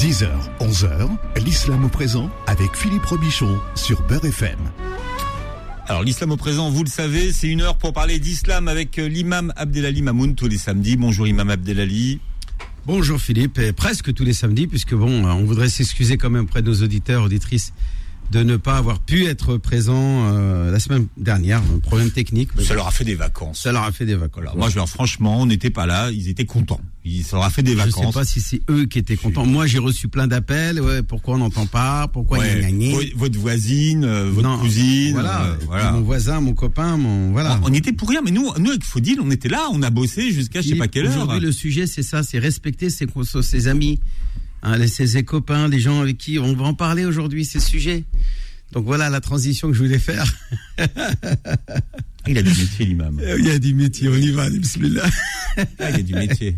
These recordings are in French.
10h, 11h, l'islam au présent avec Philippe Robichon sur Beurre FM. Alors l'islam au présent, vous le savez, c'est une heure pour parler d'islam avec euh, l'imam Abdelali Mamoun tous les samedis. Bonjour imam Abdelali. Bonjour Philippe, et presque tous les samedis, puisque bon, on voudrait s'excuser quand même auprès de nos auditeurs, auditrices de ne pas avoir pu être présent euh, la semaine dernière, un problème technique. Ça leur a fait des vacances. Ça leur a fait des vacances. Moi, je leur franchement, on n'était pas là, ils étaient contents. Ils, ça leur a fait des vacances. Je sais pas si c'est eux qui étaient contents. Moi, j'ai reçu plein d'appels. Ouais, pourquoi on n'entend pas? Pourquoi ouais, gna, Votre voisine, euh, votre cousine, voilà, euh, voilà. mon voisin, mon copain, mon voilà. On, on était pour rien, mais nous, nous avec Faudil, on était là, on a bossé jusqu'à je sais pas quelle heure. Aujourd'hui, le sujet, c'est ça, c'est respecter ses, ses amis, hein, ses, ses copains, les gens avec qui on va en parler aujourd'hui, ces sujets. Donc voilà la transition que je voulais faire. il a du métier, l'imam. Il y a du métier, on y va, bismillah. Ah, il y a du métier.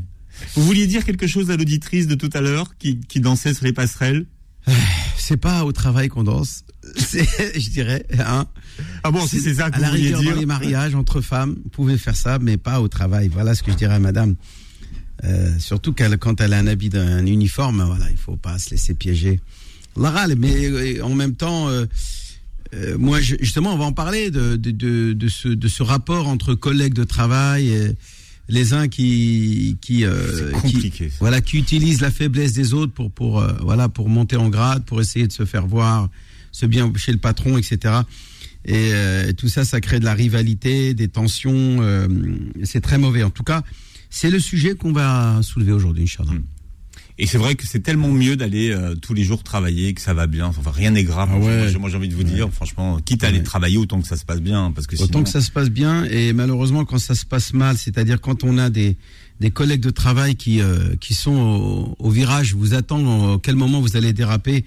Vous vouliez dire quelque chose à l'auditrice de tout à l'heure qui, qui dansait sur les passerelles? C'est pas au travail qu'on danse, je dirais. Hein. Ah bon, si c'est ça que à vous la vouliez rigueur, dire. dans les mariages entre femmes, vous pouvez faire ça, mais pas au travail. Voilà ce que je dirais à madame. Euh, surtout quand elle a un habit d'un uniforme, voilà, il faut pas se laisser piéger. Laral, mais euh, en même temps, euh, euh, moi, je, justement, on va en parler de, de, de, de, ce, de ce rapport entre collègues de travail, et les uns qui qui, euh, qui voilà qui utilisent la faiblesse des autres pour pour euh, voilà pour monter en grade, pour essayer de se faire voir, se bien chez le patron, etc. Et euh, tout ça, ça crée de la rivalité, des tensions. euh, c'est très mauvais. En tout cas, c'est le sujet qu'on va soulever aujourd'hui, Inch'Allah. Et c'est vrai que c'est tellement mieux d'aller euh, tous les jours travailler, que ça va bien. Enfin, rien n'est grave. Ah ouais. Moi, j'ai- envie de vous dire, franchement, quitte à aller Ouais. travailler, autant que ça se passe bien, parce que Autant sinon, que ça se passe bien et malheureusement quand ça se passe mal, c'est-à-dire quand on a des des collègues de travail qui euh, qui sont au, au virage, vous attendent quel moment vous allez déraper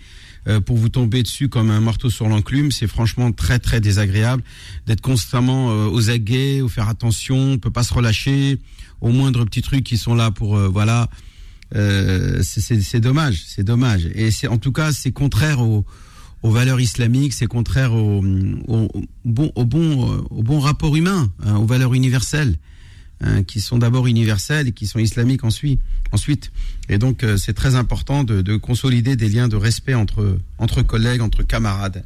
euh, pour vous tomber dessus comme un marteau sur l'enclume, c'est franchement très très désagréable d'être constamment euh, aux aguets, ou faire attention, on peut pas se relâcher au moindre petit truc qui sont là pour euh, voilà euh, c'est- dommage, c'est dommage et c'est en tout cas c'est contraire au aux valeurs islamiques, c'est contraire au, au, au bon, au, bon, euh, bon rapport humain, hein, aux valeurs universelles, hein, qui sont d'abord universelles et qui sont islamiques ensuite. ensuite. Et donc, euh, c'est très important de, de consolider des liens de respect entre, entre collègues, entre camarades.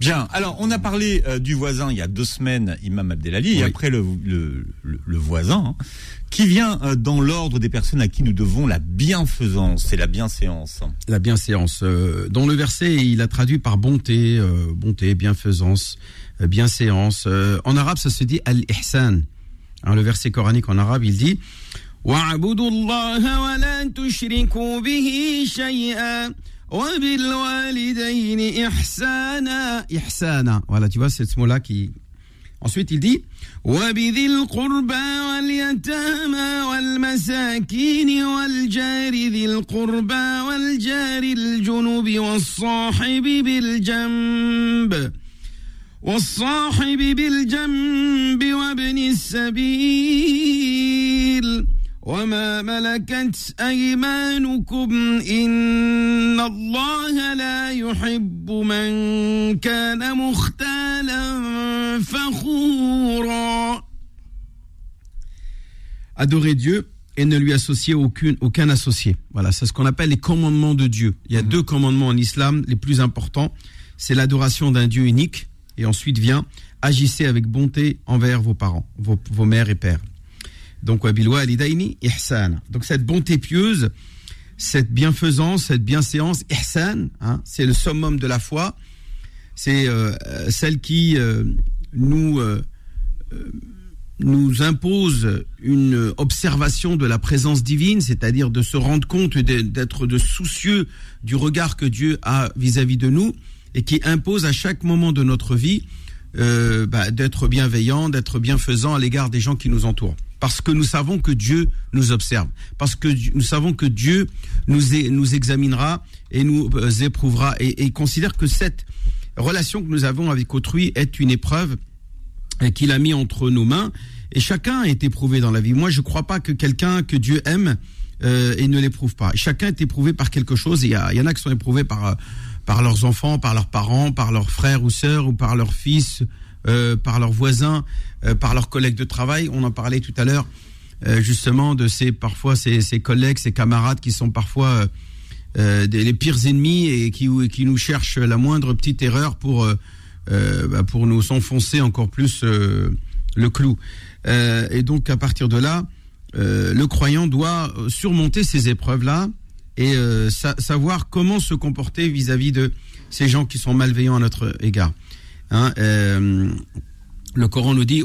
Bien. Alors, on a parlé euh, du voisin il y a deux semaines, Imam Abdelali, et après le, le, le, le voisin, hein, qui vient euh, dans l'ordre des personnes à qui nous devons la bienfaisance et la bienséance. La bienséance. Euh, dans le verset, il a traduit par bonté, euh, bonté, bienfaisance, bienséance. en arabe, ça se dit al-ihsan. Hein, le verset coranique en arabe, il dit « Wa'abudu Allah wa bihi » Voilà, tu vois, c'est ce mot-là. Ensuite, il dit وَبِذِي الْقُرْبَى وَالْيَتَامَى وَالْمَسَاكِينِ وَالْجَارِ ذِي الْقُرْبَى وَالْجَارِ الْجُنُبِ وَالصَّاحِبِ بِالْجَنبِ. والصاحب بالجنب وابن السبيل. وما ملكت أيمانكم إن الله لا يحب من كان مختالا فخورا Adorer Dieu et ne lui associer aucune, aucun associé. Voilà, c'est ce qu'on appelle les commandements de Dieu. Il y a deux commandements en islam, les plus importants. C'est l'adoration d'un Dieu unique et ensuite vient agissez avec bonté envers vos parents, vos, vos mères et pères. Donc. Donc, cette bonté pieuse, cette bienfaisance, cette bienséance, hein, c'est le summum de la foi. C'est euh, euh, celle qui euh, nous impose une observation de la présence divine, c'est-à-dire de se rendre compte d'être de soucieux du regard que Dieu a vis-à-vis de nous et qui impose à chaque moment de notre vie bah, d'être bienveillant, d'être bienfaisant à l'égard des gens qui nous entourent. Parce que nous savons que Dieu nous observe, parce que nous savons que Dieu nous, nous examinera et nous euh, éprouvera et, considère que cette relation que nous avons avec autrui est une épreuve qu'il a mis entre nos mains. Et chacun est éprouvé dans la vie. Moi, je ne crois pas que quelqu'un que Dieu aime euh, et ne l'éprouve pas. Chacun est éprouvé par quelque chose. Il y, y en a qui sont éprouvés par euh, par leurs enfants, par leurs parents, par leurs frères ou sœurs, ou par leurs fils, euh, par leurs voisins, euh, par leurs collègues de travail. On en parlait tout à l'heure, euh, justement, de ces parfois ces, collègues, ces camarades qui sont parfois les pires ennemis et qui, nous cherchent la moindre petite erreur pour, bah, pour nous s'enfoncer encore plus le clou. et donc à partir de là, le croyant doit surmonter ces épreuves-là et savoir comment se comporter vis-à-vis de ces gens qui sont malveillants à notre égard. Hein, le Coran nous dit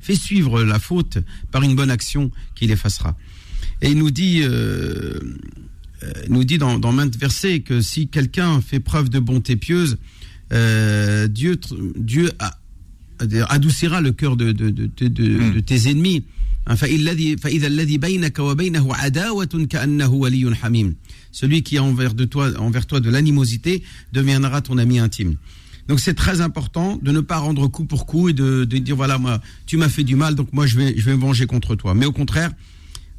Fais suivre la faute par une bonne action qui l'effacera. Et il nous dit, euh, euh, nous dit dans, dans maintes versets que si quelqu'un fait preuve de bonté pieuse, euh, Dieu, Dieu adoucira le cœur de, de, de, de, hmm. tes ennemis. Celui qui a envers, de toi, envers toi de l'animosité deviendra ton ami intime. Donc c'est très important de ne pas rendre coup pour coup et de, dire voilà moi tu m'as fait du mal donc moi je vais je vais me venger contre toi. Mais au contraire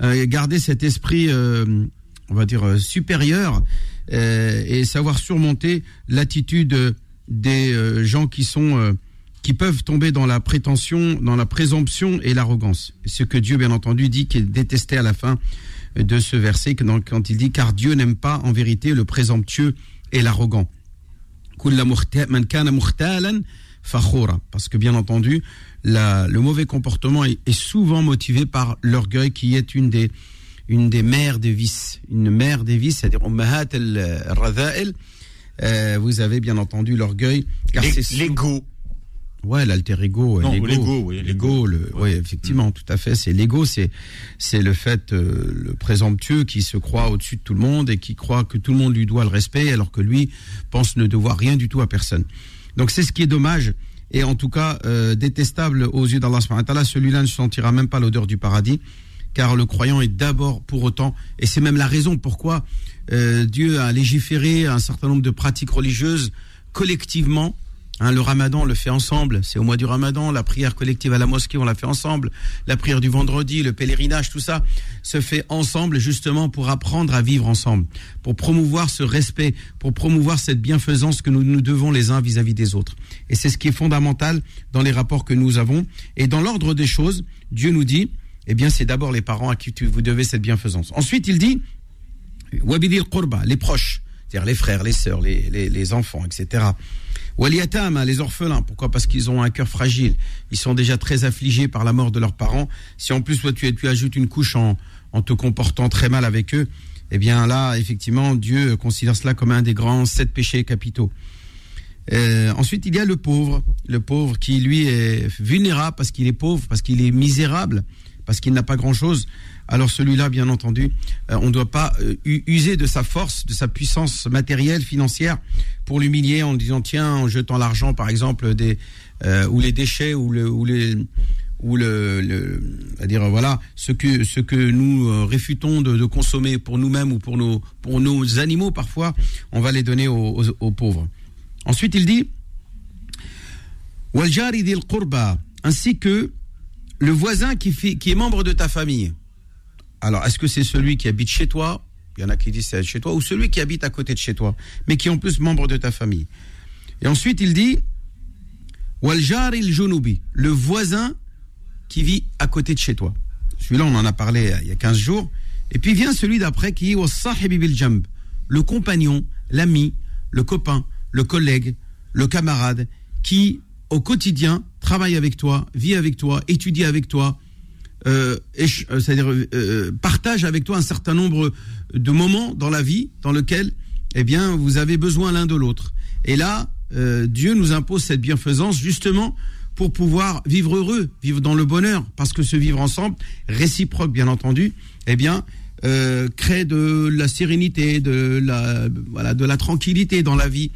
euh, garder cet esprit euh, on va dire euh, supérieur et savoir surmonter l'attitude des gens qui sont qui peuvent tomber dans la prétention, dans la présomption et l'arrogance. Ce que Dieu bien entendu dit qu'il détestait à la fin de ce verset quand il dit car Dieu n'aime pas en vérité le présomptueux et l'arrogant. Parce que bien entendu, le mauvais comportement est, souvent motivé par l'orgueil qui est une des, une des mères des vices. Une mère des vices, c'est-à-dire euh, vous avez bien entendu l'orgueil. L'ego. Ouais, l'alter ego, l'ego, oui, l'ego, le, ouais, effectivement, mm. tout à fait. C'est l'ego, c'est c'est le fait, euh, le présomptueux qui se croit au-dessus de tout le monde et qui croit que tout le monde lui doit le respect, alors que lui pense ne devoir rien du tout à personne. Donc c'est ce qui est dommage et en tout cas euh, détestable aux yeux d'Allah. Celui-là ne sentira même pas l'odeur du paradis, car le croyant est d'abord pour autant, et c'est même la raison pourquoi euh, Dieu a légiféré un certain nombre de pratiques religieuses collectivement Hein, le ramadan, on le fait ensemble. C'est au mois du ramadan. La prière collective à la mosquée, on la fait ensemble. La prière du vendredi, le pèlerinage, tout ça se fait ensemble justement pour apprendre à vivre ensemble, pour promouvoir ce respect, pour promouvoir cette bienfaisance que nous nous devons les uns vis-à-vis des autres. Et c'est ce qui est fondamental dans les rapports que nous avons. Et dans l'ordre des choses, Dieu nous dit, eh bien, c'est d'abord les parents à qui vous devez cette bienfaisance. Ensuite, il dit, wabidil qurba, les proches, c'est-à-dire les frères, les sœurs, les enfants, etc. Waliatam, les orphelins. Pourquoi Parce qu'ils ont un cœur fragile. Ils sont déjà très affligés par la mort de leurs parents. Si en plus toi tu, tu ajoutes une couche en, en te comportant très mal avec eux, eh bien là, effectivement, Dieu considère cela comme un des grands sept péchés capitaux. Euh, ensuite, il y a le pauvre, le pauvre qui lui est vulnérable parce qu'il est pauvre, parce qu'il est misérable, parce qu'il n'a pas grand-chose alors celui-là, bien entendu, euh, on ne doit pas euh, user de sa force, de sa puissance matérielle, financière, pour l'humilier en disant tiens, en jetant l'argent, par exemple, euh, ou les déchets ou le ou le, dire voilà ce que ce que nous réfutons de, consommer pour nous-mêmes ou pour nos pour nos animaux parfois, on va les donner aux, pauvres. Ensuite, il dit ainsi que le voisin qui, fait, qui est membre de ta famille. Alors, est-ce que c'est celui qui habite chez toi? Il y en a qui disent c'est chez toi, ou celui qui habite à côté de chez toi, mais qui est en plus membre de ta famille. Et ensuite, il dit Waljar il Junubi, le voisin qui vit à côté de chez toi. Celui-là, on en a parlé il y a 15 jours. Et puis vient celui d'après qui est Jamb, le compagnon, l'ami, le copain, le collègue, le camarade, qui au quotidien travaille avec toi, vit avec toi, étudie avec toi, euh, euh, c'est-à-dire euh, partage avec toi un certain nombre de moments dans la vie dans lequel eh bien vous avez besoin l'un de l'autre. Et là, Dieu nous impose cette bienfaisance justement pour pouvoir vivre heureux, vivre dans le bonheur, parce que ce vivre ensemble, réciproque bien entendu, eh bien crée de la sérénité, de la voilà, de la tranquillité dans la vie.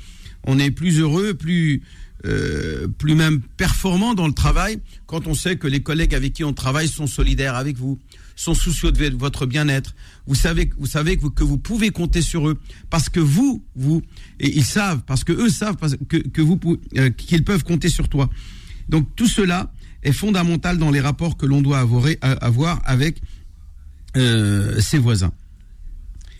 On est plus heureux, plus euh, plus même performant dans le travail quand on sait que les collègues avec qui on travaille sont solidaires avec vous, sont soucieux de votre bien-être. Vous savez, vous savez que vous, pouvez compter sur eux parce que vous, vous, et ils savent, parce que eux savent que, que vous, euh, qu'ils peuvent compter sur toi. Donc tout cela est fondamental dans les rapports que l'on doit avoir, avoir avec euh, ses voisins.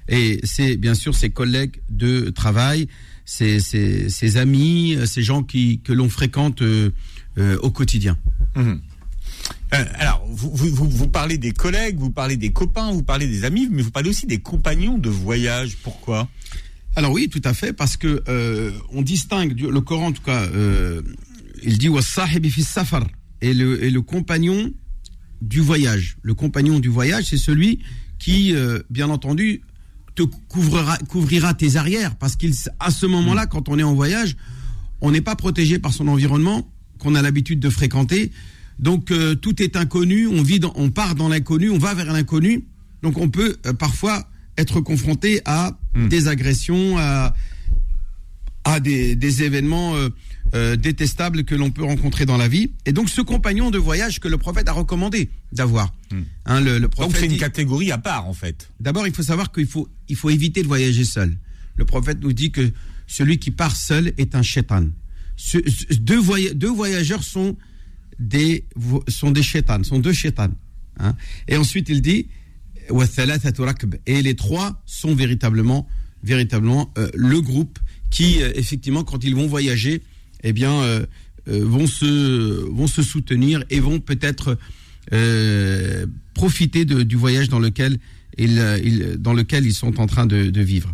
Et c'est bien sûr ses collègues de travail, ses, amis, ces gens qui, que l'on fréquente euh, euh, au quotidien. Euh, alors, vous, vous, vous, parlez des collègues, vous parlez des copains, vous parlez des amis, mais vous parlez aussi des compagnons de voyage. Pourquoi? Alors oui, tout à fait, parce que euh, on distingue le Coran, en tout cas, euh, il dit safar et le, et le compagnon du voyage. Le compagnon du voyage, c'est celui qui, bien entendu, te couvrira, couvrira tes arrières, parce qu'à ce moment-là, mm. quand on est en voyage, on n'est pas protégé par son environnement qu'on a l'habitude de fréquenter. Donc euh, tout est inconnu, on vit, on part dans l'inconnu, on va vers l'inconnu. Donc on peut euh, parfois être confronté à hmm. des agressions, à, à des, événements euh, détestables que l'on peut rencontrer dans la vie. Et donc ce compagnon de voyage que le prophète a recommandé d'avoir. Hmm. Hein, le, donc c'est une catégorie à part en fait. D'abord il faut savoir qu'il faut, il faut éviter de voyager seul. Le prophète nous dit que celui qui part seul est un shaitan. deux, deux voyageurs sont des, sont des sont deux. Hein. Et ensuite, il dit, et les trois sont véritablement, véritablement euh, le groupe qui, euh, effectivement, quand ils vont voyager, eh bien, euh, vont, se, vont se soutenir et vont peut-être profiter du voyage dans lequel ils, dans lequel ils sont en train de, vivre.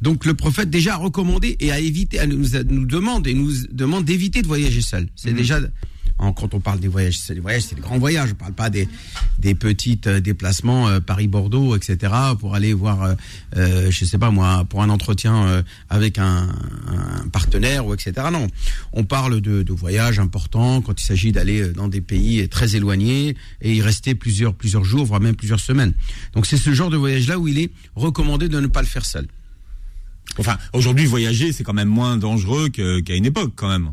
Donc le prophète déjà a recommandé et a évité, nous, nous demande et nous demande d'éviter de voyager seul. C'est mmh. déjà quand on parle des voyages, c'est des voyages, c'est des grands voyages. On parle pas des, des petits euh, déplacements euh, Paris-Bordeaux, etc. pour aller voir, euh, euh, je sais pas moi, pour un entretien avec un, un, partenaire ou etc. Non, on parle de, de voyages importants quand il s'agit d'aller dans des pays très éloignés et y rester plusieurs plusieurs jours, voire même plusieurs semaines. Donc c'est ce genre de voyage-là où il est recommandé de ne pas le faire seul. Enfin, aujourd'hui, voyager, c'est quand même moins dangereux qu'à une époque, quand même.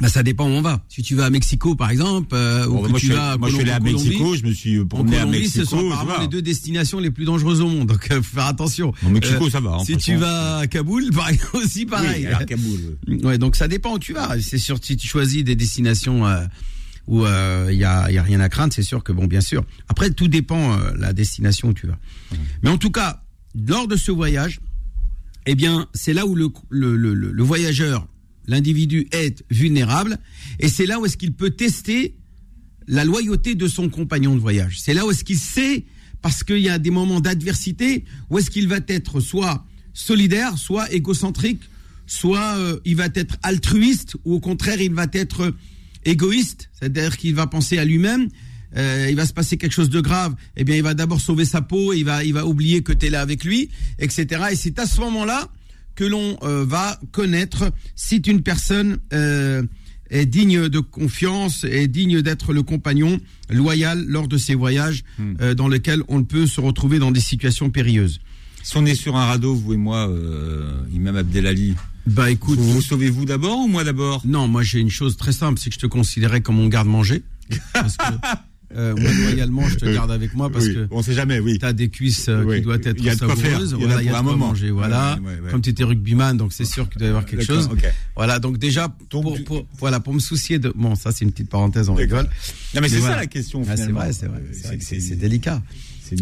Bah ça dépend où on va. Si tu vas à Mexico par exemple, euh, ou que moi, tu je vas à moi je suis allé à Mexico, je me suis promené à Mexico. Ce sont apparemment les deux destinations les plus dangereuses au monde, donc euh, faut faire attention. En Mexico euh, ça va. Hein, si tu vas à Kaboul, pareil, aussi pareil. Oui, Kaboul. Ouais, donc ça dépend où tu vas. C'est sûr si tu choisis des destinations euh, où il euh, y, a, y a rien à craindre, c'est sûr que bon bien sûr. Après tout dépend euh, la destination où tu vas. Mais en tout cas, lors de ce voyage, eh bien c'est là où le, le, le, le voyageur l'individu est vulnérable, et c'est là où est-ce qu'il peut tester la loyauté de son compagnon de voyage. C'est là où est-ce qu'il sait, parce qu'il y a des moments d'adversité, où est-ce qu'il va être soit solidaire, soit égocentrique, soit euh, il va être altruiste, ou au contraire il va être égoïste, c'est-à-dire qu'il va penser à lui-même. Euh, il va se passer quelque chose de grave, eh bien il va d'abord sauver sa peau, il va il va oublier que tu es là avec lui, etc. Et c'est à ce moment-là que l'on euh, va connaître si une personne euh, est digne de confiance et digne d'être le compagnon loyal lors de ses voyages hmm. euh, dans lesquels on peut se retrouver dans des situations périlleuses. Si on est sur un radeau, vous et moi, Imam Abdelali, bah écoute, vous, vous sauvez-vous d'abord ou moi d'abord? Non, moi j'ai une chose très simple, c'est que je te considérais comme mon garde-manger. Parce que euh, moi, loyalement, je te garde avec moi parce que on sait jamais, oui. Tu as des cuisses euh, qui doivent être savoureuses. Il y a, il y a un moment. manger, voilà. Comme tu étais rugbyman, donc c'est sûr qu'il doit y avoir quelque chose. Voilà, donc déjà pour, pour, voilà pour me soucier de bon, ça c'est une petite parenthèse, on rigole. Non mais, c'est ça la question. Ah, c'est vrai, c'est vrai. C'est délicat.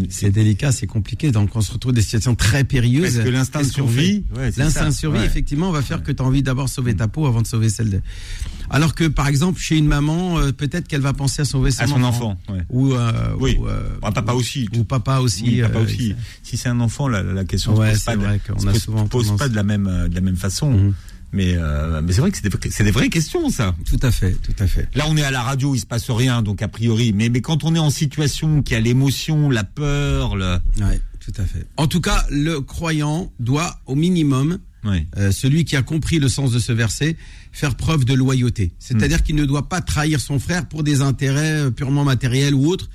C'est délicat, c'est compliqué. Donc on se retrouve dans des situations très périlleuses. Parce que l'instinct de survie, l'instinct de survie, effectivement, va faire que tu as envie d'abord sauver ta peau avant de sauver celle de. Alors que par exemple chez une maman, euh, peut-être qu'elle va penser à sauver son, à son enfant, ou, euh, oui. ou euh, papa aussi, ou papa aussi. papa aussi. Si c'est un enfant, la, la question ne se pose pas, de, se pose pas de la même de la même façon. Mhm. Mais, euh, mais c'est vrai que c'est des, des, vraies questions, ça. Tout à fait, tout à fait. Là, on est à la radio, il se passe rien, donc a priori. Mais, mais quand on est en situation qui a l'émotion, la peur, le... Ouais, tout à fait. En tout cas, le croyant doit, au minimum, euh, celui qui a compris le sens de ce verset, faire preuve de loyauté. C'est-à-dire hmm. qu'il ne doit pas trahir son frère pour des intérêts euh, purement matériels ou autres.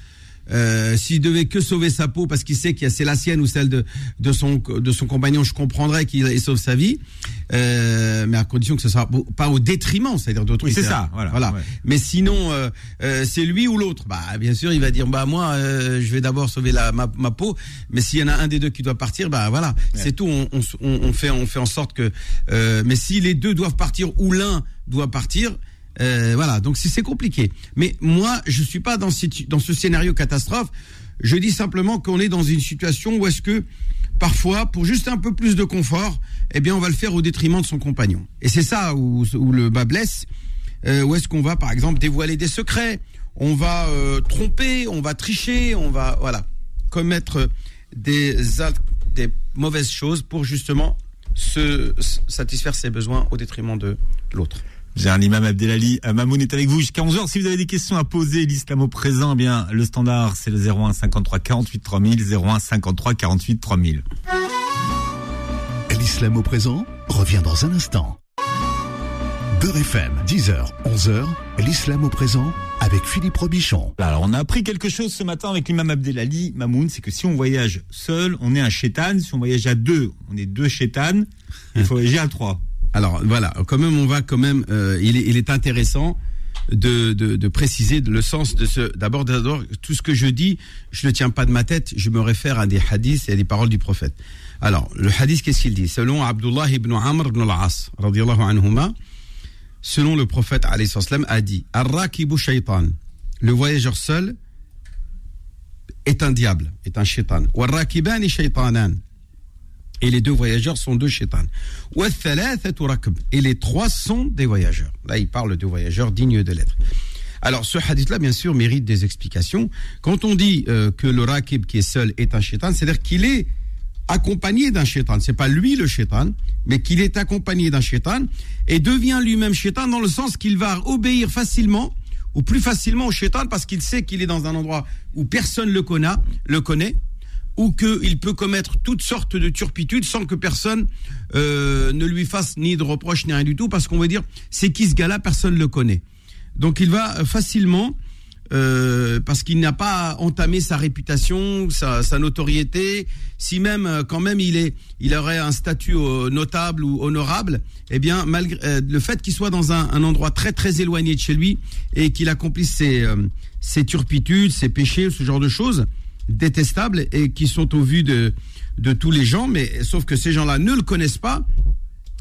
Euh, S'il devait que sauver sa peau parce qu'il sait qu'il c'est la sienne ou celle de, de, son, de son compagnon, je comprendrais qu'il sauve sa vie, euh, mais à condition que ce soit pas au détriment, c'est-à-dire d'autres. Oui, c'est ça. Voilà. voilà. Mais sinon, euh, euh, c'est lui ou l'autre. Bah, bien sûr, il va dire, bah moi, euh, je vais d'abord sauver la, ma, ma peau, mais s'il y en a un des deux qui doit partir, bah voilà, c'est tout. On, on, on, fait, on fait en sorte que. mais si les deux doivent partir ou l'un doit partir, euh, voilà, donc c'est compliqué. Mais moi, je suis pas dans, ce scénario catastrophe. Je dis simplement qu'on est dans une situation où est-ce que parfois, pour juste un peu plus de confort, eh bien, on va le faire au détriment de son compagnon. Et c'est ça où, où, le bas blesse. Euh, où est-ce qu'on va, par exemple, dévoiler des secrets? On va euh, tromper, on va tricher, on va voilà commettre des des mauvaises choses pour justement se satisfaire ses besoins au détriment de l'autre. J'ai un imam Abdelali. Euh, Mamoun est avec vous jusqu'à 11h. Si vous avez des questions à poser, l'islam au présent, eh bien, le standard, c'est le 01 53 48 3000, 01 53 48 3000. L'islam au présent revient dans un instant. Beurre FM, 10h, 11h, l'islam au présent avec Philippe Robichon. Alors, on a appris quelque chose ce matin avec l'imam Abdelali, Mamoun, c'est que si on voyage seul, on est un chétan. Si on voyage à deux, on est deux chétanes. Il faut voyager à trois. Alors, voilà, quand même, on va quand même, euh, il, est, il est intéressant de, de, de, préciser le sens de ce. D'abord, d'abord, tout ce que je dis, je ne tiens pas de ma tête, je me réfère à des hadiths et à des paroles du prophète. Alors, le hadith, qu'est-ce qu'il dit? Selon Abdullah ibn Amr ibn al-As, selon le prophète a dit shaytan, le voyageur seul est un diable, est un shaitan. War-rakibani shaytanan. Et les deux voyageurs sont deux shaitans. Et les trois sont des voyageurs. Là, il parle de voyageurs dignes de l'être. Alors, ce hadith-là, bien sûr, mérite des explications. Quand on dit euh, que le rakib qui est seul est un shaitan, c'est-à-dire qu'il est accompagné d'un shaitan. C'est pas lui le shaitan, mais qu'il est accompagné d'un shaitan et devient lui-même shaitan dans le sens qu'il va obéir facilement ou plus facilement au shaitan parce qu'il sait qu'il est dans un endroit où personne le connaît, le connaît ou qu'il peut commettre toutes sortes de turpitudes sans que personne euh, ne lui fasse ni de reproches ni rien du tout parce qu'on va dire c'est qui ce gars-là, personne le connaît. Donc il va facilement euh, parce qu'il n'a pas entamé sa réputation, sa, notoriété. Si même, euh, quand même, il est, il aurait un statut euh, notable ou honorable, eh bien, malgré le fait qu'il soit dans un, endroit très très éloigné de chez lui et qu'il accomplisse ses, ses turpitudes, ses péchés, ce genre de choses détestables et qui sont au vu de de tous les gens, mais sauf que ces gens-là ne le connaissent pas,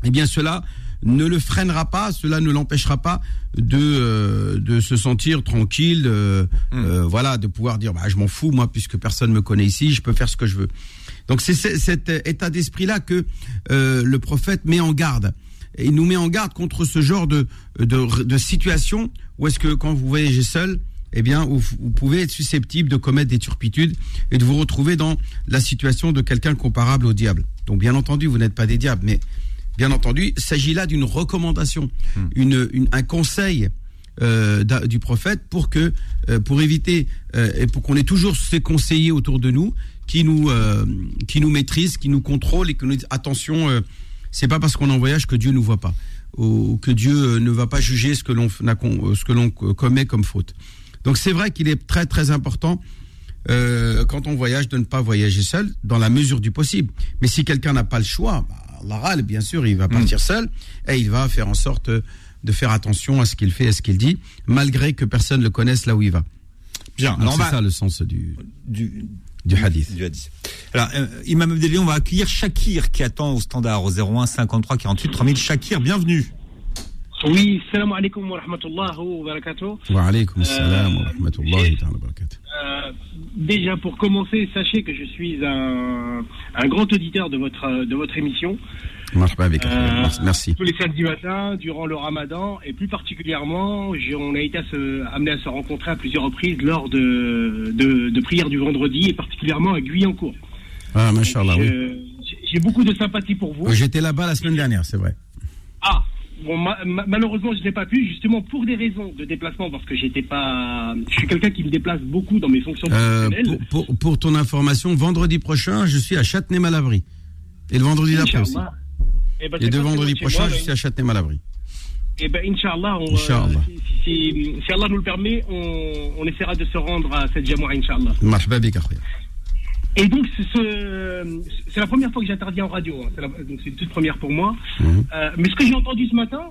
eh bien, cela ne le freinera pas, cela ne l'empêchera pas de euh, de se sentir tranquille, euh, hmm. euh, voilà, de pouvoir dire bah je m'en fous moi puisque personne me connaît ici, je peux faire ce que je veux. Donc c'est cet état d'esprit là que le prophète met en garde. Et il nous met en garde contre ce genre de de, de situation où est-ce que quand vous voyagez seul, eh bien, vous, vous, pouvez être susceptible de commettre des turpitudes et de vous retrouver dans la situation de quelqu'un comparable au diable. Donc, bien entendu, vous n'êtes pas des diables, mais Bien entendu, il s'agit là d'une recommandation, hmm. une, un conseil euh, du prophète pour que, euh, pour éviter euh, et pour qu'on ait toujours ces conseillers autour de nous qui nous, qui nous maîtrisent, qui nous contrôlent et que nous disent attention, c'est pas parce qu'on est en voyage que Dieu nous voit pas ou que Dieu ne va pas juger ce que l'on ce que l'on commet comme faute. Donc c'est vrai qu'il est très très important quand on voyage de ne pas voyager seul dans la mesure du possible. Mais si quelqu'un n'a pas le choix, bah, bien sûr, il va mm. partir seul et il va faire en sorte de faire attention à ce qu'il fait, à ce qu'il dit, malgré que personne ne le connaisse là où il va. Bien, c'est ça le sens du, du, hadith. Du hadith. Alors, euh, Imam Abdelli, on va accueillir Shakir qui attend au standard au 01 53 48 3000. Shakir, bienvenue. Oui, salam alaikum wa rahmatullahi wa barakatuh. Wa alaikum salam wa rahmatullahi wa barakatuh. Euh, déjà, pour commencer, sachez que je suis un, un grand auditeur de votre, de votre émission. Euh, merci. Tous les samedis matins, durant le ramadan, et plus particulièrement, on a été à se, amené à se rencontrer à plusieurs reprises lors de, de, de prières du vendredi, et particulièrement à Guyancourt. Ah, machallah, oui. J'ai beaucoup de sympathie pour vous. J'étais là-bas la semaine dernière, c'est vrai. Ah, Bon, malheureusement, je n'ai pas pu, justement pour des raisons de déplacement, parce que j'étais pas. Je suis quelqu'un qui me déplace beaucoup dans mes fonctions euh, professionnelles. pour, pour, ton information, vendredi prochain, je suis à Châtenay-Malabry. Et le vendredi d'après aussi. Et, eh ben, deux vendredis prochains, je suis à Châtenay-Malabry. Et eh ben, Inch'Allah, euh, si, si, Allah nous le permet, on, on, essaiera de se rendre à cette Jamoua, Inch'Allah. Et donc, c'est la première fois que j'interviens en radio. Hein. donc, c'est une toute première pour moi. Mhm. Euh, mais ce que j'ai entendu ce matin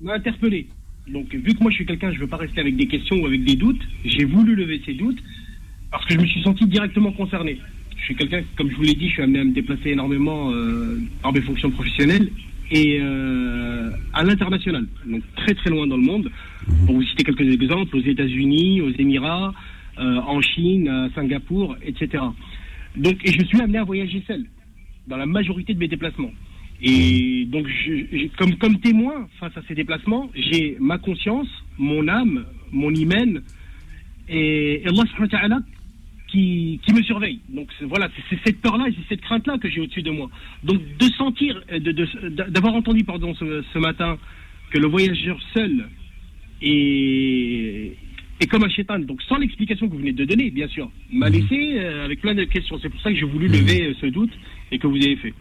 m'a interpellé. Donc, vu que moi, je suis quelqu'un, je ne veux pas rester avec des questions ou avec des doutes, j'ai voulu lever ces doutes parce que je me suis senti directement concerné. Je suis quelqu'un, comme je vous l'ai dit, je suis amené à me déplacer énormément euh, par mes fonctions professionnelles et euh, à l'international, donc très très loin dans le monde. Mhm. Pour vous citer quelques exemples, aux États-Unis, aux Émirats, en Chine, à Singapour, etc. Donc, et je suis amené à voyager seul dans la majorité de mes déplacements. Et donc, je, comme, comme témoin face à ces déplacements, j'ai ma conscience, mon âme, mon hymen et, Allah qui, qui me surveille. Donc voilà, c'est cette peur-là et c'est cette crainte-là que j'ai au-dessus de moi. Donc de sentir, d'avoir entendu pardon ce, matin que le voyageur seul est, est comme un chétan, donc sans l'explication que vous venez de donner, bien sûr, m'a mhm. laissé euh, avec plein de questions. C'est pour ça que j'ai voulu lever mhm. ce doute et que vous avez fait.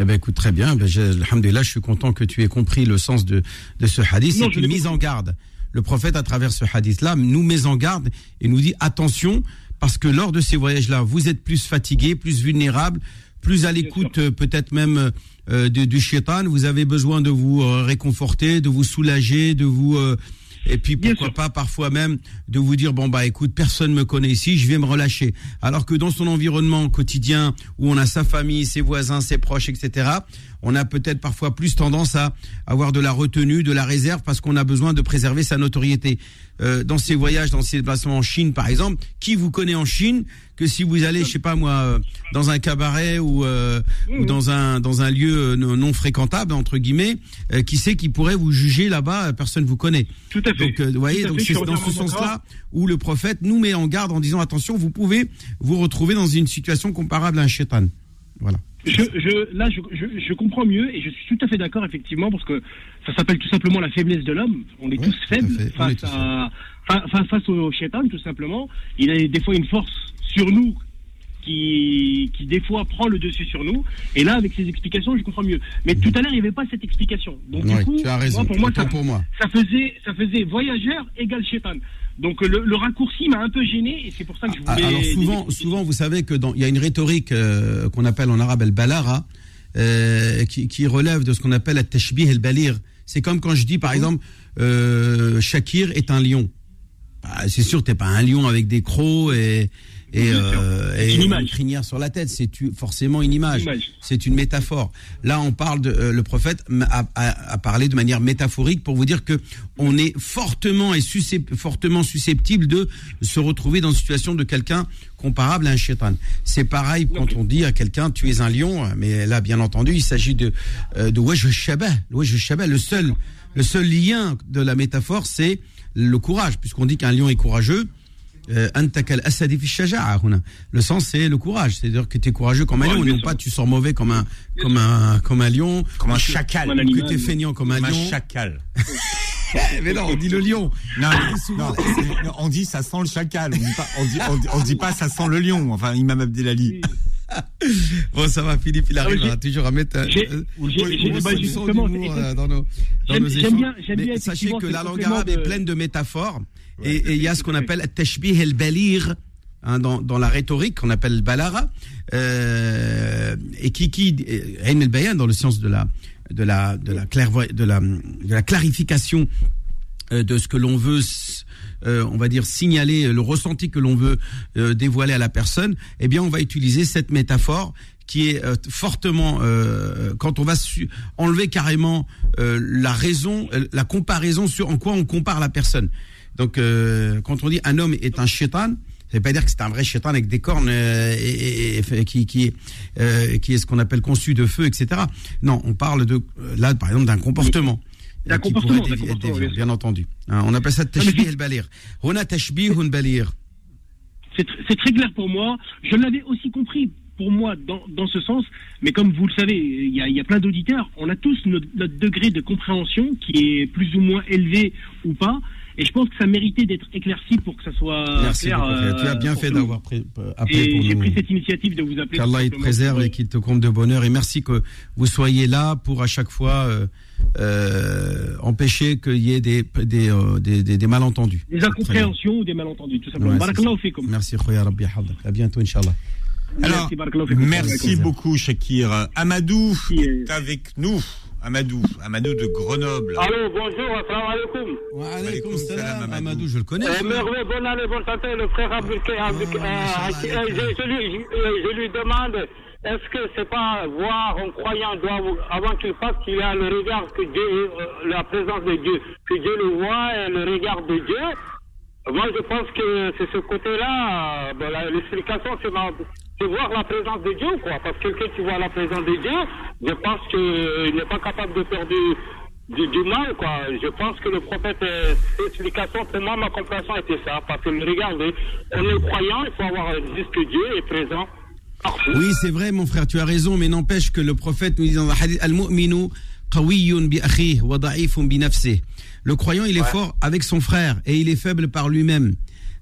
Eh ben écoute, très bien. Ben, je suis content que tu aies compris le sens de, de ce hadith. C'est une mise en garde. Le prophète, à travers ce hadith-là, nous met en garde et nous dit attention, parce que lors de ces voyages-là, vous êtes plus fatigué, plus vulnérable, plus à l'écoute euh, peut-être même euh, du, du shaitan. Vous avez besoin de vous euh, réconforter, de vous soulager, de vous et puis pourquoi pas parfois même de vous dire bon bah écoute personne me connaît ici, je vais me relâcher. Alors que dans son environnement quotidien où on a sa famille, ses voisins, ses proches, etc. On a peut-être parfois plus tendance à avoir de la retenue, de la réserve parce qu'on a besoin de préserver sa notoriété. Euh, dans ces voyages, dans ces déplacements en Chine par exemple, qui vous connaît en Chine que si vous allez, je sais pas moi, euh, dans un cabaret ou, euh, ou dans un dans un lieu non fréquentable entre guillemets, qui sait qui pourrait vous juger là-bas Personne vous connaît. Tout à fait. Donc, vous voyez, donc c'est dans ce sens-là où le prophète nous met en garde en disant attention, vous pouvez vous retrouver dans une situation comparable à un shaitan. Voilà. Je, je, là, je, je, comprends mieux et je suis tout à fait d'accord, effectivement, parce que ça s'appelle tout simplement la faiblesse de l'homme. On est tous faibles face, à, face, au shaitan, tout simplement. Il a des fois une force sur nous qui, qui des fois prend le dessus sur nous. Et là, avec ces explications, je comprends mieux. Mais tout à l'heure, il n'y avait pas cette explication. Donc, du coup, tu as raison. pour moi, ça, pour moi, ça, faisait, ça faisait voyageur égal shaitan. Donc le, raccourci m'a un peu gêné et c'est pour ça que je voulais. Alors souvent, souvent vous savez que il y a une rhétorique euh, qu'on appelle en arabe el balara euh, qui, qui, relève de ce qu'on appelle la tashbih el balir. C'est comme quand je dis par exemple euh, Shakir est un lion. Bah, c'est sûr, t'es pas un lion avec des crocs et et, euh, et une, crinière sur la tête. C'est forcément une image. C'est une métaphore. Là, on parle de euh, le prophète a, a, a, parlé de manière métaphorique pour vous dire que on est fortement et fortement susceptible de se retrouver dans une situation de quelqu'un comparable à un shaitan. C'est pareil quand on dit à quelqu'un tu es un lion, mais là, bien entendu, il s'agit de euh, de wajh shabah. Le seul le seul lien de la métaphore, c'est le courage, puisqu'on dit qu'un lion est courageux le sens c'est le courage, c'est-à-dire que tu es courageux comme un lion, non pas tu sors mauvais comme un comme un comme un lion, comme un chacal, que tu es feignant comme un lion. Un chacal. Mais non, on dit le lion. Non, on dit ça sent le chacal. On dit pas, on dit, on, dit pas ça sent le lion. Enfin, Imam Abdelali. bon, ça va, Philippe, il arrive ah, toujours à mettre. J'ai euh, dans nos, dans nos échanges. Mais sachez que la langue arabe est pleine de métaphores et il y a ce qu'on appelle tashbih el-balir hein, dans, dans la rhétorique qu'on appelle le balara euh, et qui qui Ayn el-Bayan dans le sens de la de la de la de la de la clarification euh, de ce que l'on veut euh, on va dire signaler le ressenti que l'on veut euh, dévoiler à la personne eh bien on va utiliser cette métaphore qui est euh, fortement euh, quand on va enlever carrément la raison la comparaison sur en quoi on compare la personne donc, euh, quand on dit un homme est un chétan, ça veut pas dire que c'est un vrai chétan avec des cornes euh, et, qui qui est euh, qui est ce qu'on appelle conçu de feu, etc. Non, on parle de là par exemple d'un comportement. D'un comportement, bien, entendu. Hein, on appelle ça tashbih al-balir. Huna tashbih balir. C'est très clair pour moi. Je l'avais aussi compris pour moi dans, dans, ce sens, mais comme vous le savez, il y a, y a plein d'auditeurs, on a tous notre, degré de compréhension qui est plus ou moins élevé ou pas, et je pense que ça méritait d'être éclairci pour que ça soit Merci clair. tu as bien fait d'avoir euh, appelé et pour nous. J'ai pris cette initiative de vous appeler. Qu'Allah te préserve et qu'il te compte de bonheur. Et merci que vous soyez là pour à chaque fois euh, euh, empêcher qu'il y ait des, des, euh, des, des, des, malentendus. Des incompréhensions ou des malentendus, tout simplement. Ouais, merci, Khoya Rabbi À bientôt, Inch'Allah. Alors, merci beaucoup, Shakir. Amadou est avec nous. Amadou, Amadou de Grenoble. Allô, bonjour, assalamu alaikum. Wa alaikum salam, Amadou. je le connais. Euh, merveille, bonne année, bonne santé, le frère Abdelke. Ah, euh, je, lui, je lui demande, est-ce que c'est pas voir un croyant doit, avant qu'il fasse qu'il a le regard que Dieu, euh, la présence de Dieu, que Dieu le voit et le regard de Dieu moi, je pense que c'est ce côté-là, ben, l'explication, c'est de voir la présence de Dieu, quoi? Parce que quelqu'un qui voit la présence de Dieu, je pense qu'il n'est pas capable de faire du, du, mal, quoi. Je pense que le prophète, euh, explication, pour moi, ma compréhension était ça. Parce que, regardez, on est croyant, il faut avoir dit que Dieu est présent. Oui, c'est vrai, mon frère, tu as raison, mais n'empêche que le prophète nous dit dans le hadith, Al-mu'minu le croyant, il est fort avec son frère et il est faible par lui-même.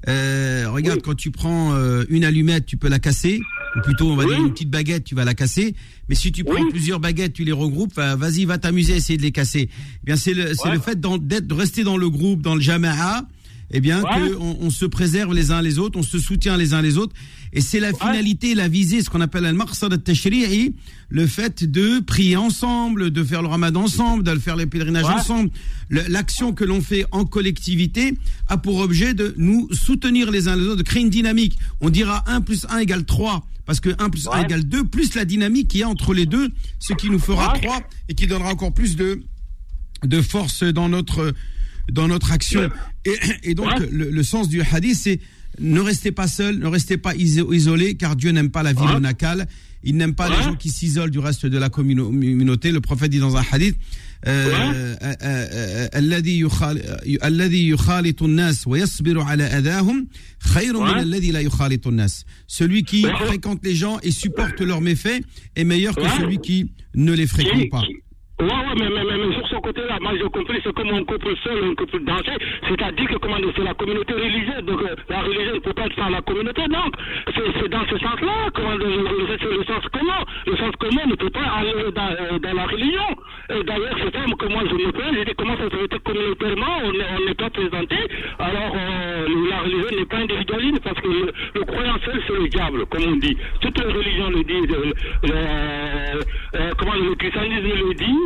Euh, regarde, quand tu prends euh, une allumette, tu peux la casser, ou plutôt on va dire une petite baguette, tu vas la casser. Mais si tu prends plusieurs baguettes, tu les regroupes, vas-y, va t'amuser à essayer de les casser. Eh bien, c'est le, c'est le fait d'être, de rester dans le groupe, dans le jama'a, eh bien, qu'on on se préserve les uns les autres, on se soutient les uns les autres. Et c'est la finalité, la visée, ce qu'on appelle al-maqsad al-tashri'i, le fait de prier ensemble, de faire le ramadan ensemble, de faire les pèlerinages ensemble. L'action que l'on fait en collectivité a pour objet de nous soutenir les uns les autres, de créer une dynamique. On dira 1 plus 1 égale 3, parce que 1 plus 1 égale 2, plus la dynamique qu'il y a entre les deux, ce qui nous fera 3 et qui donnera encore plus de, de force dans notre dans notre action. Et, donc, le, sens du hadith, c'est ne restez pas seul, ne restez pas isolé, car Dieu n'aime pas la vie monacale. Il n'aime pas les gens qui s'isolent du reste de la communauté. Le prophète dit dans un hadith, celui qui fréquente les gens et supporte leurs méfaits est meilleur que celui qui ne les fréquente pas. Ouais, ouais, mais, mais, mais, sur ce côté-là, moi j'ai compris, c'est comme un couple seul, un couple danger. C'est-à-dire que comment c'est la communauté religieuse, donc euh, la religion ne peut pas être sans la communauté, donc c'est dans ce sens-là, comment c'est le sens commun. Le sens commun ne peut pas aller dans, euh, dans la religion. Et d'ailleurs, c'est ça que moi je me pose, je dis comment ça se fait communautairement, on n'est pas présenté, alors euh, la religion n'est pas individualiste, parce que le, le croyant seul, c'est le diable, comme on dit. Toutes les religions le disent, euh, comment le christianisme le dit,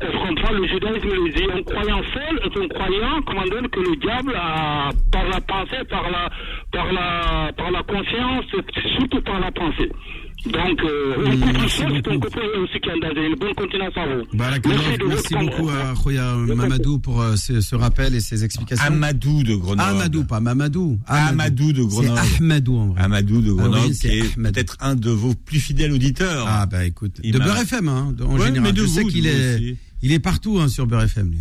comprend le judaïsme le dit, un croyant seul est un croyant, comment dire, que le diable a, par la pensée, par la, par la, par la conscience, surtout par la pensée. Donc, euh, merci beaucoup. aussi qui une bonne continuation à vous. merci, merci beaucoup à Khoya Mamadou pour euh, ce, ce, rappel et ces explications. Amadou de Grenoble. Amadou, pas Mamadou. Amadou, de Grenoble. C'est Ahmadou en vrai. Amadou de Grenoble, ah qui est peut-être un de vos plus fidèles auditeurs. Ah bah écoute, de Beurre FM hein, en général. je sais qu'il est, il est partout hein, sur Beurre FM. Lui.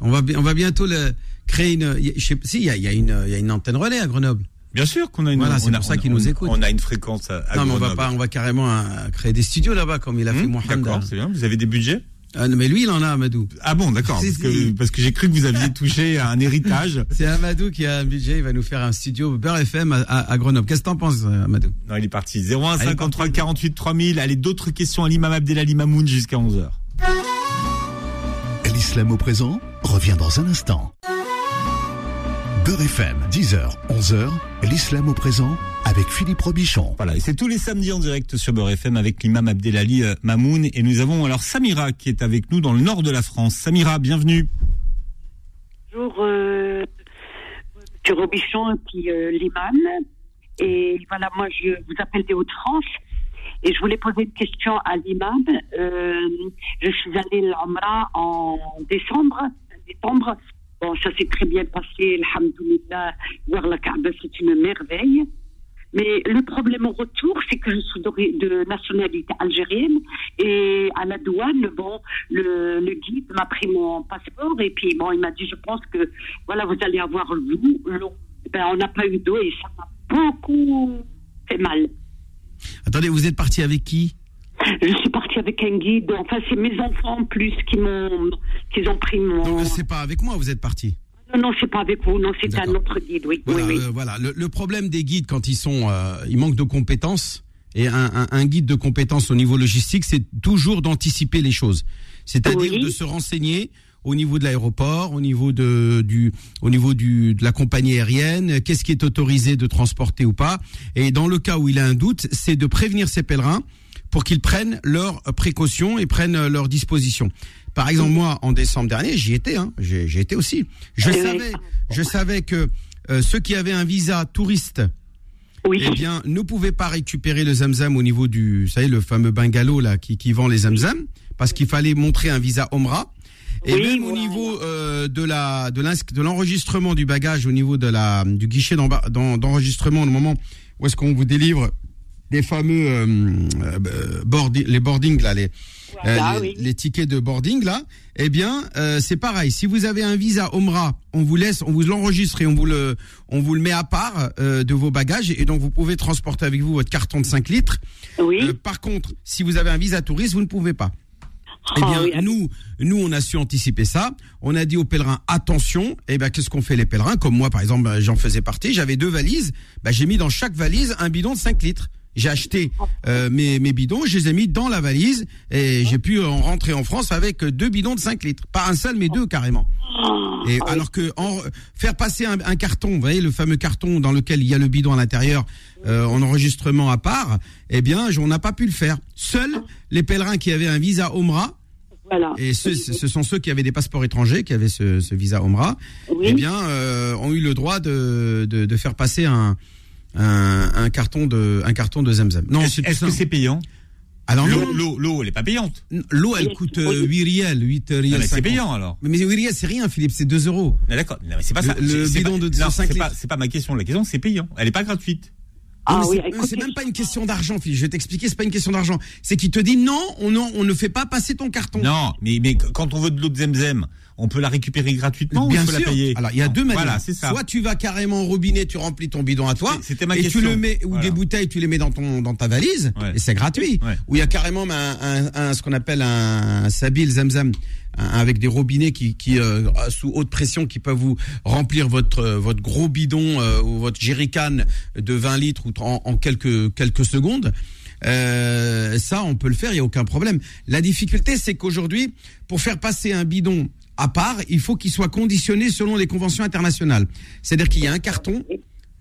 On va, on va bientôt le, créer une. Je sais, si, il y a, y, a y a une antenne relais à Grenoble. Bien sûr qu'on a une. Voilà, c'est pour ça qu'il nous écoute. On a une fréquence à, Non, mais on va pas, on va carrément euh, créer des studios là-bas comme il a fait hum, Mohamed. D'accord, c'est bien. Vous avez des budgets? Ah, mais lui, il en a, Amadou. Ah bon, d'accord. Parce que, parce que j'ai cru que vous aviez touché à un héritage. C'est Amadou qui a un budget. Il va nous faire un studio Beurre FM à, à, Grenoble. Qu'est-ce que t'en penses, euh, Amadou? Non, il est parti. 01 53 48 3000. Allez, d'autres questions à l'imam Abdelali Mamoun jusqu'à 11h. L'islam au présent revient dans un instant. Beurre FM, 10h, 11h, l'islam au présent avec Philippe Robichon. Voilà, et c'est tous les samedis en direct sur Beurre FM avec l'imam Abdelali euh, Mamoun. Et nous avons alors Samira qui est avec nous dans le nord de la France. Samira, bienvenue. Bonjour, euh, M. Robichon et puis euh, l'imam. Et voilà, moi je vous appelle des Hauts-de-France. Et je voulais poser une question à l'imam. Euh, je suis allée l'Amra en décembre, décembre Bon, ça s'est très bien passé, alhamdoulilah, voir la Kaaba, c'est une merveille. Mais le problème au retour, c'est que je suis de nationalité algérienne et à la douane, bon, le, guide m'a pris mon passeport et puis bon, il m'a dit, je pense que voilà, vous allez avoir l'eau. Ben, on n'a pas eu d'eau et ça m'a beaucoup fait mal. Attendez, vous êtes parti avec qui? Je suis partie avec un guide. Enfin, c'est mes enfants en plus qui m'ont, qui ont pris mon. Donc c'est pas avec moi, vous êtes parti? Non, non, c'est pas avec vous. Non, c'est un autre guide. Oui, voilà, oui, euh, voilà. Le, problème des guides quand ils sont, euh, ils manquent de compétences. Et un, un, guide de compétences au niveau logistique, c'est toujours d'anticiper les choses. C'est-à-dire de se renseigner au niveau de l'aéroport, au niveau de du au niveau du de la compagnie aérienne, qu'est-ce qui est autorisé de transporter ou pas. Et dans le cas où il a un doute, c'est de prévenir ses pèlerins pour qu'ils prennent leurs précautions et prennent leurs dispositions. Par exemple, moi, en décembre dernier, j'y étais, hein, j'ai été aussi. Je savais, je savais que euh, ceux qui avaient un visa touriste, oui. eh bien, ne pouvaient pas récupérer le zamzam au niveau du, vous savez, le fameux bungalow là qui, qui vend les zamzam, parce qu'il fallait montrer un visa Omra. Et même au niveau euh, de la de l'enregistrement du bagage, au niveau de la du guichet d'enregistrement, au moment où est-ce qu'on vous délivre des fameux euh, boarding, les boardings là, les, les, tickets de boarding là, eh bien c'est pareil. Si vous avez un visa Omra, on vous laisse, on vous l'enregistre et on vous le, on vous le met à part de vos bagages et donc vous pouvez transporter avec vous votre carton de 5 litres. Oui. par contre, si vous avez un visa touriste, vous ne pouvez pas. Eh bien, ah nous, nous, on a su anticiper ça. On a dit aux pèlerins attention. Eh bien, qu'est-ce qu'on fait les pèlerins? Comme moi, par exemple, ben, j'en faisais partie. J'avais deux valises. Ben, j'ai mis dans chaque valise un bidon de 5 litres. J'ai acheté euh, mes, mes bidons, je les ai mis dans la valise et j'ai pu en rentrer en France avec deux bidons de 5 litres. Pas un seul, mais deux carrément. Et alors que en, faire passer un, un, carton, vous voyez le fameux carton dans lequel il y a le bidon à l'intérieur euh, en enregistrement à part, eh bien, on n'a pas pu le faire. Seuls les pèlerins qui avaient un visa Omra, voilà. Et ce, ce, sont ceux qui avaient des passeports étrangers, qui avaient ce, ce visa Omra, eh bien, euh, ont eu le droit de, de, de faire passer un, un, carton de un carton de Zamzam. Non, est-ce que c'est payant alors l'eau, l'eau, elle est pas payante. L'eau, elle coûte 8 euh, riels, 8 riels. c'est payant alors. Mais, 8 riels, c'est rien, Philippe, c'est 2 euros. D'accord, mais c'est pas ça. Le, bidon de 205 litres. C'est pas, ma question. La question, c'est payant. Elle est pas gratuite. Ah c'est même pas une question d'argent, Philippe. Je vais t'expliquer, c'est pas une question d'argent. C'est qu'il te dit non, on, on ne fait pas passer ton carton. Non, mais, mais quand on veut de l'eau de Zemzem, on peut la récupérer gratuitement Bien ou sûr. la payer Alors il y a deux manières. Voilà, ça. Soit tu vas carrément au robinet, tu remplis ton bidon à toi, C'était ma et tu le mets ou des bouteilles, tu les mets dans ton dans ta valise et c'est gratuit. Ou il y a carrément un, un, ce qu'on appelle un, sabil zamzam avec des robinets qui, qui euh, sous haute pression qui peuvent vous remplir votre euh, votre gros bidon euh, ou votre jerrycan de 20 litres ou en, en quelques quelques secondes. Euh, ça, on peut le faire, il y a aucun problème. La difficulté, c'est qu'aujourd'hui, pour faire passer un bidon à part, il faut qu'il soit conditionné selon les conventions internationales. C'est-à-dire qu'il y a un carton,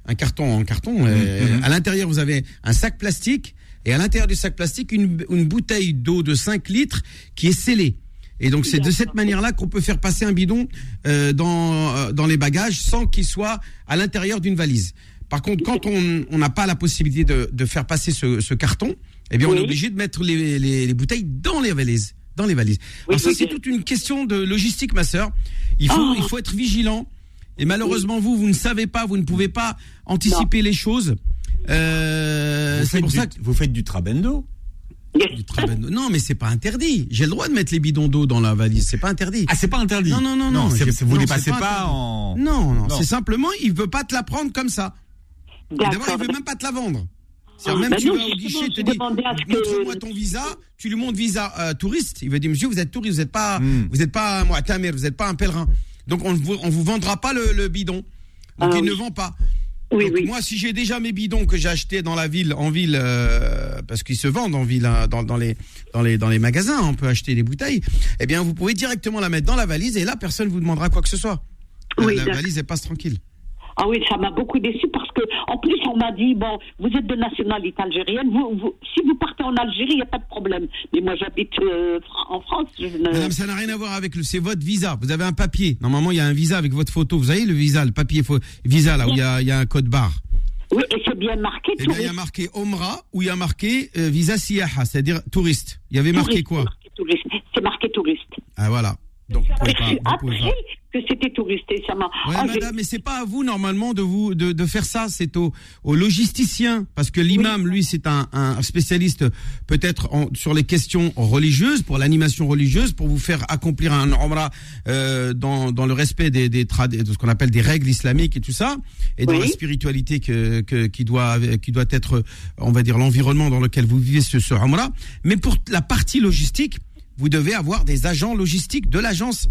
un carton en carton. Euh, mhm. à l'intérieur, vous avez un sac plastique et à l'intérieur du sac plastique, une, bouteille d'eau de 5 litres qui est scellée. Et donc c'est de cette manière-là qu'on peut faire passer un bidon euh, dans, euh, dans les bagages sans qu'il soit à l'intérieur d'une valise. Par contre, quand on n'a pas la possibilité de, de faire passer ce, ce, carton, eh bien on est obligé de mettre les, les, les bouteilles dans les valises dans les valises. Alors ça, c'est toute une question de logistique, ma sœur. Il faut, oh. il faut être vigilant. Et malheureusement, vous, vous ne savez pas, vous ne pouvez pas anticiper les choses. Euh, c'est pour ça que vous faites du trabendo. Non, mais c'est pas interdit. J'ai le droit de mettre les bidons d'eau dans la valise. C'est pas interdit. Ah, c'est pas interdit. Non, non, non, non. vous ne passez pas, en. Non, non. C'est simplement, il veut pas te la prendre comme ça. D'abord, il veut même pas te la vendre. C'est même bah tu vas au guichet, te dis montre-moi ton visa, tu lui montres visa euh, touriste. Il va dire monsieur, vous êtes touriste, vous n'êtes pas, hmm. vous n'êtes pas moi vous n'êtes pas un pèlerin. Donc on vous, on vous vendra pas le, bidon. Donc ah il ne vend pas. Oui, oui. Moi, si j'ai déjà mes bidons que j'ai achetés dans la ville, en ville, euh, parce qu'ils se vendent en ville, hein, dans, dans, les, dans, les, dans les magasins, on peut acheter des bouteilles. Eh bien, vous pouvez directement la mettre dans la valise et là, personne vous demandera quoi que ce soit. Oui, la valise, elle passe tranquille. Ah oui, ça m'a beaucoup déçu parce que, en plus, on m'a dit, bon, vous êtes de nationalité algérienne, vous, si vous partez en Algérie, il n'y a pas de problème. Mais moi, j'habite euh, en France. Madame, ça n'a rien à voir avec le, c'est votre visa. Vous avez un papier. Normalement, il y a un visa avec votre photo. Vous avez le visa, le papier visa, là, où il y a, il y a un code barre. Oui, et c'est bien marqué eh il y a marqué Omra ou il y a marqué euh, visa siyaha, c'est-à-dire touriste. Il y avait marqué quoi C'est marqué touriste. Ah voilà. Donc, que c'était touristé. Ça m'a. Ouais, ah, madame, mais c'est pas à vous normalement de vous de, de faire ça. C'est aux, aux logisticiens, parce que l'imam, lui, c'est un, un, spécialiste peut-être sur les questions religieuses, pour l'animation religieuse, pour vous faire accomplir un umrah euh, dans, dans le respect des, des de ce qu'on appelle des règles islamiques et tout ça, et dans la spiritualité que, que, qui doit qui doit être, on va dire, l'environnement dans lequel vous vivez ce, ce umrah. Mais pour la partie logistique, vous devez avoir des agents logistiques de l'agence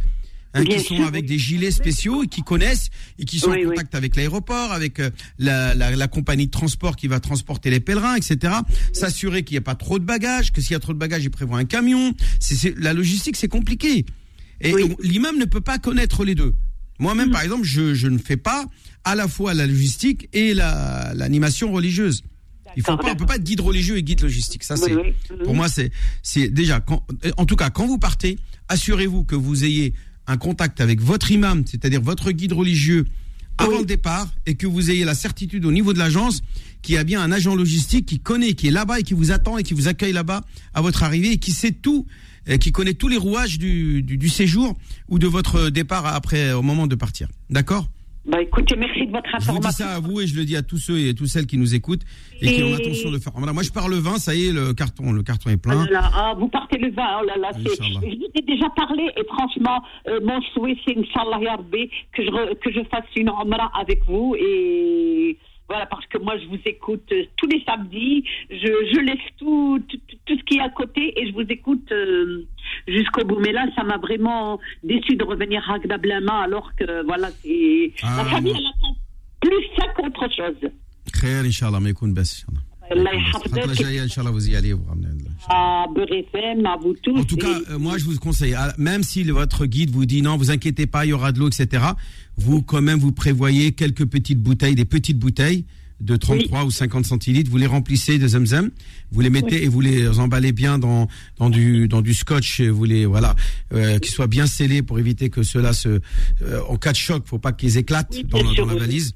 Hein, qui sont avec des gilets spéciaux et qui connaissent et qui sont en contact avec l'aéroport, avec euh, la, la, la, compagnie de transport qui va transporter les pèlerins, etc. S'assurer qu'il n'y a pas trop de bagages, que s'il y a trop de bagages, ils prévoient un camion. La logistique, c'est compliqué. Et l'imam ne peut pas connaître les deux. Moi-même, mm. par exemple, je, je, ne fais pas à la fois la logistique et la, l'animation religieuse. Il faut pas, on peut pas être guide religieux et guide logistique. Ça, c'est, pour moi, c'est, c'est déjà, quand, en tout cas, quand vous partez, assurez-vous que vous ayez un contact avec votre imam, c'est-à-dire votre guide religieux, avant le départ, et que vous ayez la certitude au niveau de l'agence qu'il y a bien un agent logistique qui connaît, qui est là-bas et qui vous attend et qui vous accueille là-bas à votre arrivée et qui sait tout, et qui connaît tous les rouages du, du, séjour ou de votre départ après, au moment de partir. D'accord? Bah écoutez, merci de votre information. Je vous dis ça à vous et je le dis à tous ceux et toutes celles qui nous écoutent et, qui ont l'intention de faire. Voilà, moi je pars le vin, ça y est, le carton, le carton est plein. Ah, vous partez le vin, oh là là. Je vous ai déjà parlé et franchement, euh, mon souhait c'est Inch'Allah Yarbi que je que je fasse une Omra avec vous et voilà, parce que moi, je vous écoute euh, tous les samedis. Je, je laisse tout, tout, tout, ce qui est à côté et je vous écoute euh, jusqu'au bout. Mais là, ça m'a vraiment déçu de revenir agréablement alors que, voilà, c'est. Ah, la famille, elle attend plus ça qu'autre chose. خير ان شاء الله ما يكون بس ah, à vous tous. En tout cas, euh, moi je vous conseille, ah, même si votre guide vous dit non, vous inquiétez pas, il y aura de l'eau, etc. Vous quand même vous prévoyez quelques petites bouteilles, des petites bouteilles de 33 ou 50 centilitres, vous les remplissez de zamzam, vous les mettez et vous les emballez bien dans dans du dans du scotch, vous les voilà, euh, qu'ils soient bien scellés pour éviter que cela se euh, en cas de choc, faut pas qu'ils éclatent dans, dans, la valise.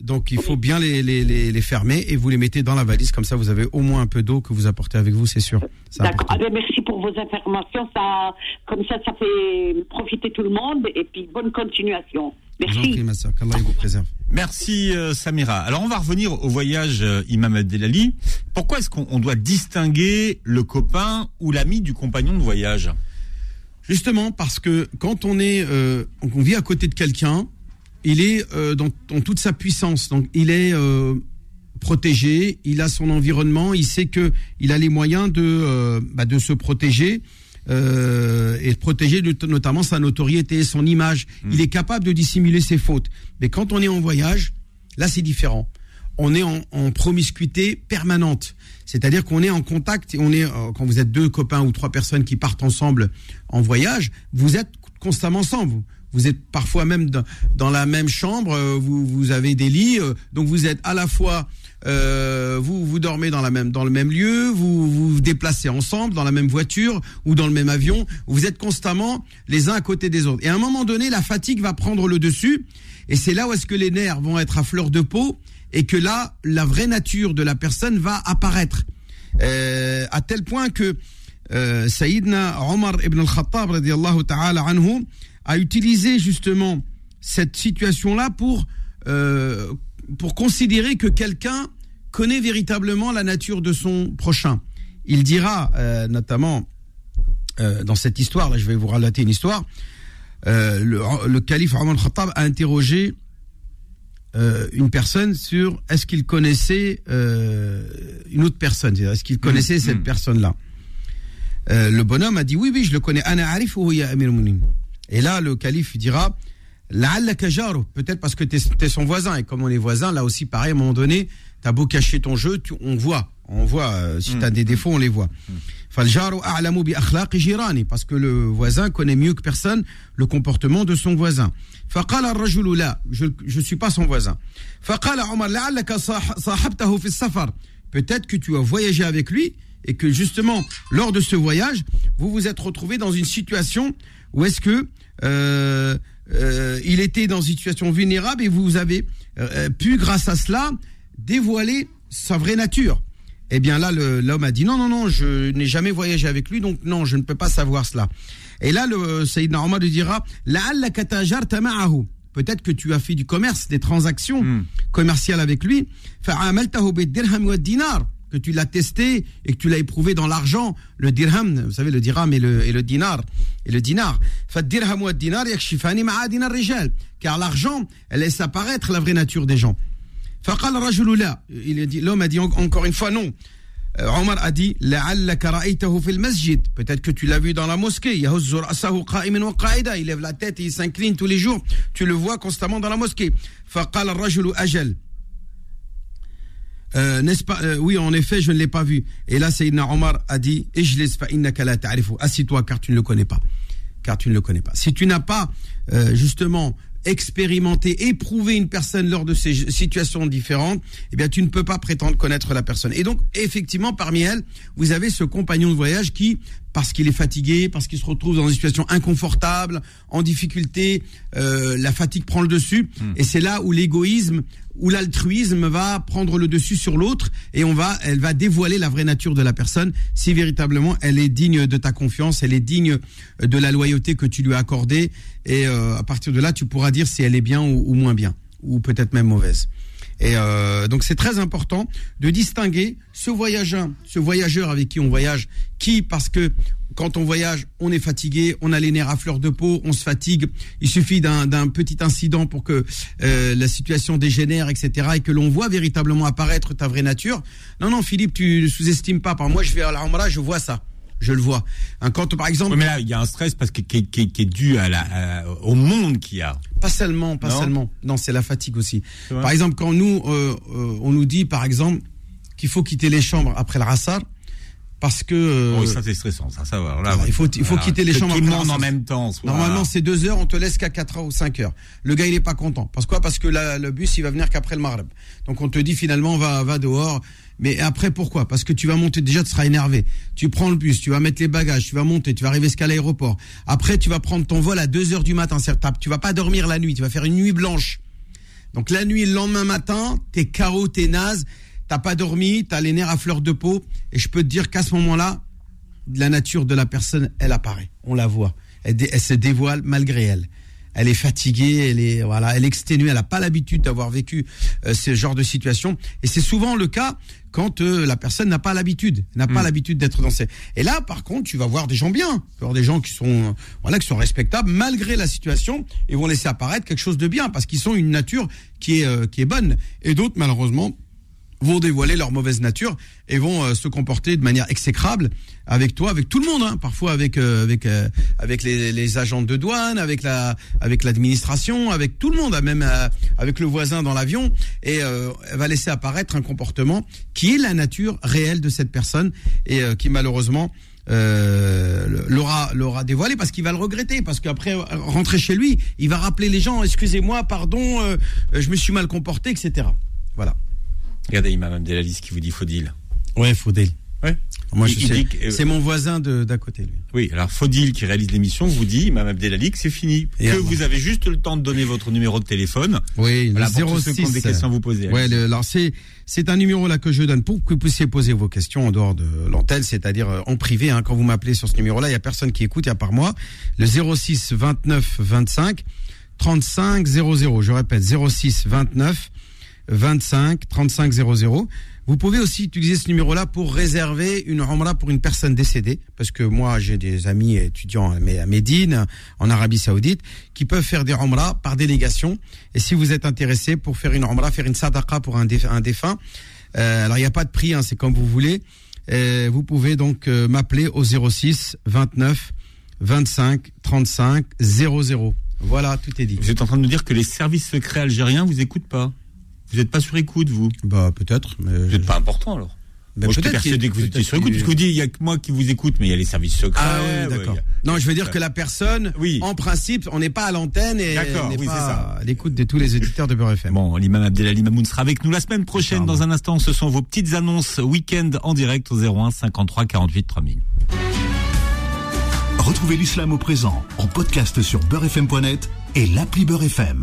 Donc il faut bien les, les, les, fermer et vous les mettez dans la valise. Comme ça vous avez au moins un peu d'eau que vous apportez avec vous, c'est sûr. D'accord. Ah ben, merci pour vos informations, ça comme ça ça fait profiter tout le monde et puis bonne continuation. Merci. Merci euh, Samira. Alors on va revenir au voyage euh, Imam Abdelali. Pourquoi est-ce qu'on doit distinguer le copain ou l'ami du compagnon de voyage? Justement parce que quand on est, euh, on vit à côté de quelqu'un, il est dans, toute sa puissance. Donc il est protégé, il a son environnement, il sait que il a les moyens de bah, de se protéger euh, et protéger notamment sa notoriété, son image. Hmm. Il est capable de dissimuler ses fautes. Mais quand on est en voyage, là c'est différent. On est en, promiscuité permanente. C'est-à-dire qu'on est en contact et on est, euh, quand vous êtes deux copains ou trois personnes qui partent ensemble en voyage, vous êtes constamment ensemble. Vous êtes parfois même dans, la même chambre, euh, vous, avez des lits, donc vous êtes à la fois euh, vous vous dormez dans la même dans le même lieu, vous vous, déplacez ensemble dans la même voiture ou dans le même avion, vous êtes constamment les uns à côté des autres. Et à un moment donné, la fatigue va prendre le dessus, et c'est là où est-ce que les nerfs vont être à fleur de peau, et que là, la vraie nature de la personne va apparaître, euh, à tel point que euh, Saïdna Omar ibn al-Khattab ta'ala anhu a utilisé justement cette situation-là pour euh, pour considérer que quelqu'un connaît véritablement la nature de son prochain. Il dira, euh, notamment euh, dans cette histoire, là je vais vous relater une histoire, euh, le, calife Omar Khattab a interrogé une personne sur est-ce qu'il connaissait une autre personne, est-ce qu'il connaissait cette mm. personne-là. le bonhomme a dit oui, oui, je le connais. Et là, le calife dira Peut-être parce que tu es, son voisin. Et comme on est voisins, là aussi, pareil, à un moment donné, tu as beau cacher ton jeu, on voit. On voit. Euh, si tu as des défauts, on les voit. Parce que le voisin connaît mieux que personne le comportement de son voisin. Je ne suis pas son voisin. Peut-être que tu as voyagé avec lui et que justement, lors de ce voyage, vous vous êtes retrouvé dans une situation où est-ce que euh, euh, il était dans une situation vulnérable et vous avez euh, pu, grâce à cela, dévoiler sa vraie nature. Eh bien là, l'homme a dit non, non, non, je n'ai jamais voyagé avec lui, donc non, je ne peux pas savoir cela. Et là, le Sayyidina Omar lui dira, peut-être que tu as fait du commerce, des transactions hmm. commerciales avec lui que tu l'as testé et que tu l'as éprouvé dans l'argent, le dirham, vous savez, le dirham et le, et le dinar. Et le dinar. Car l'argent, elle laisse apparaître la vraie nature des gens. L'homme a dit encore une fois non. Euh, Omar a dit Peut-être que tu l'as vu dans la mosquée. Il lève la tête et il s'incline tous les jours. Tu le vois constamment dans la mosquée. Euh, n'est-ce pas euh, Oui, en effet, je ne l'ai pas vu. Et là, Sayyidina Omar a dit Assis-toi car tu ne le connais pas. Car tu ne le connais pas. Si tu n'as pas euh, justement expérimenté, éprouvé une personne lors de ces situations différentes, eh bien, tu ne peux pas prétendre connaître la personne. Et donc, effectivement, parmi elles, vous avez ce compagnon de voyage qui parce qu'il est fatigué, parce qu'il se retrouve dans une situation inconfortable, en difficulté, euh, la fatigue prend le dessus, hmm. et c'est là où l'égoïsme, où l'altruisme va prendre le dessus sur l'autre, et on va, elle va dévoiler la vraie nature de la personne, si véritablement elle est digne de ta confiance, elle est digne de la loyauté que tu lui as accordée, et euh, à partir de là, tu pourras dire si elle est bien ou moins bien, ou peut-être même mauvaise. Et euh, donc c'est très important de distinguer ce voyageur, ce voyageur avec qui on voyage, qui parce que quand on voyage, on est fatigué, on a les nerfs à fleur de peau, on se fatigue. Il suffit d'un petit incident pour que euh, la situation dégénère, etc., et que l'on voit véritablement apparaître ta vraie nature. Non, non, Philippe, tu ne sous-estimes pas. Moi, je vais à la je vois ça je le vois. Un quand par exemple. mais là, il y a un stress parce que qui, est dû à la, au monde qu'il y a. Pas seulement, pas seulement. Non, c'est la fatigue aussi. Par exemple, quand nous, euh, euh, on nous dit, par exemple, qu'il faut quitter les chambres après le rassar, parce que. Euh, oui, ça c'est stressant, ça, savoir. Là, il faut, il faut quitter les chambres. En même temps. Normalement, c'est deux heures, on te laisse qu'à 4 heures ou 5 heures. Le gars, il est pas content. Parce quoi? Parce que le bus, il va venir qu'après le marab. Donc on te dit finalement, va, va dehors. Mais après, pourquoi? Parce que tu vas monter, déjà, tu seras énervé. Tu prends le bus, tu vas mettre les bagages, tu vas monter, tu vas arriver jusqu'à l'aéroport. Après, tu vas prendre ton vol à 2 heures du matin, Tu vas pas dormir la nuit, tu vas faire une nuit blanche. Donc la nuit, le lendemain matin, t'es carreau, t'es naze, t'as pas dormi, t'as les nerfs à fleur de peau. Et je peux te dire qu'à ce moment-là, la nature de la personne, elle apparaît. On la voit. Elle, elle se dévoile malgré elle elle est fatiguée, elle est voilà, elle est exténuée, elle n'a pas l'habitude d'avoir vécu euh, ce genre de situation. Et c'est souvent le cas quand euh, la personne n'a pas l'habitude, n'a pas mm. l'habitude d'être dans ces. Et là, par contre, tu vas voir des gens bien, tu vas voir des gens qui sont voilà, qui sont respectables malgré la situation et vont laisser apparaître quelque chose de bien parce qu'ils sont une nature qui est euh, qui est bonne. Et d'autres, malheureusement, vont dévoiler leur mauvaise nature et vont euh, se comporter de manière exécrable avec toi, avec tout le monde, hein. parfois avec euh, avec euh, avec les, agents de douane, avec la avec l'administration, avec tout le monde, même avec le voisin dans l'avion, et elle va laisser apparaître un comportement qui est la nature réelle de cette personne et qui malheureusement l'aura l'aura dévoilé parce qu'il va le regretter. Parce qu'après rentrer chez lui il va rappeler les gens excusez-moi pardon je me suis mal comporté etc voilà Regardez Imam Abdelaziz qui vous dit Faudil. Ouais, Faudil. Ouais. Moi, je sais. Euh, c'est mon voisin d'à côté, lui. Oui, alors Faudil, qui réalise l'émission, vous dit, Imam Abdelali, que c'est fini. que vous avez juste le temps de donner votre numéro de téléphone. Oui, le 06. des questions à vous poser. Ouais, alors c'est, c'est un numéro là que je donne pour que vous puissiez poser vos questions en dehors de l'antenne, c'est-à-dire euh, en privé. Hein, quand vous m'appelez sur ce numéro-là, il y a personne qui écoute, a part moi. Le 06 29 25 35 00. Je répète, 06 29 25 35 00. Vous pouvez aussi utiliser ce numéro-là pour réserver une Umrah pour une personne décédée, parce que moi j'ai des amis étudiants à Médine, en Arabie Saoudite, qui peuvent faire des Umrah par délégation. Et si vous êtes intéressé pour faire une Umrah, faire une sadaqa pour un, défunt, euh, alors il n'y a pas de prix, hein, c'est comme vous voulez. Euh, vous pouvez donc euh, m'appeler au 06 29 25 35 00. Voilà, tout est dit. Vous êtes en train de nous dire que les services secrets algériens vous écoutent pas vous n'êtes pas sur écoute, vous Bah peut-être. Mais vous n'êtes pas important alors. Mais moi, je persuadé que vous étiez sur écoute, parce que vous dites, il y a que moi qui vous écoute, mais il y a les services secrets. Ah ouais, d'accord. non, je veux dire que la personne, oui. en principe, on n'est pas à l'antenne et on n'est pas à l'écoute de tous les auditeurs de Beurre FM. Bon, l'imam Abdelali Mamoun sera avec nous la semaine prochaine. Dans un instant, ce sont vos petites annonces week-end en direct au 01 53 48 3000. Retrouvez l'islam au présent en podcast sur beurrefm.net et l'appli Beurre FM.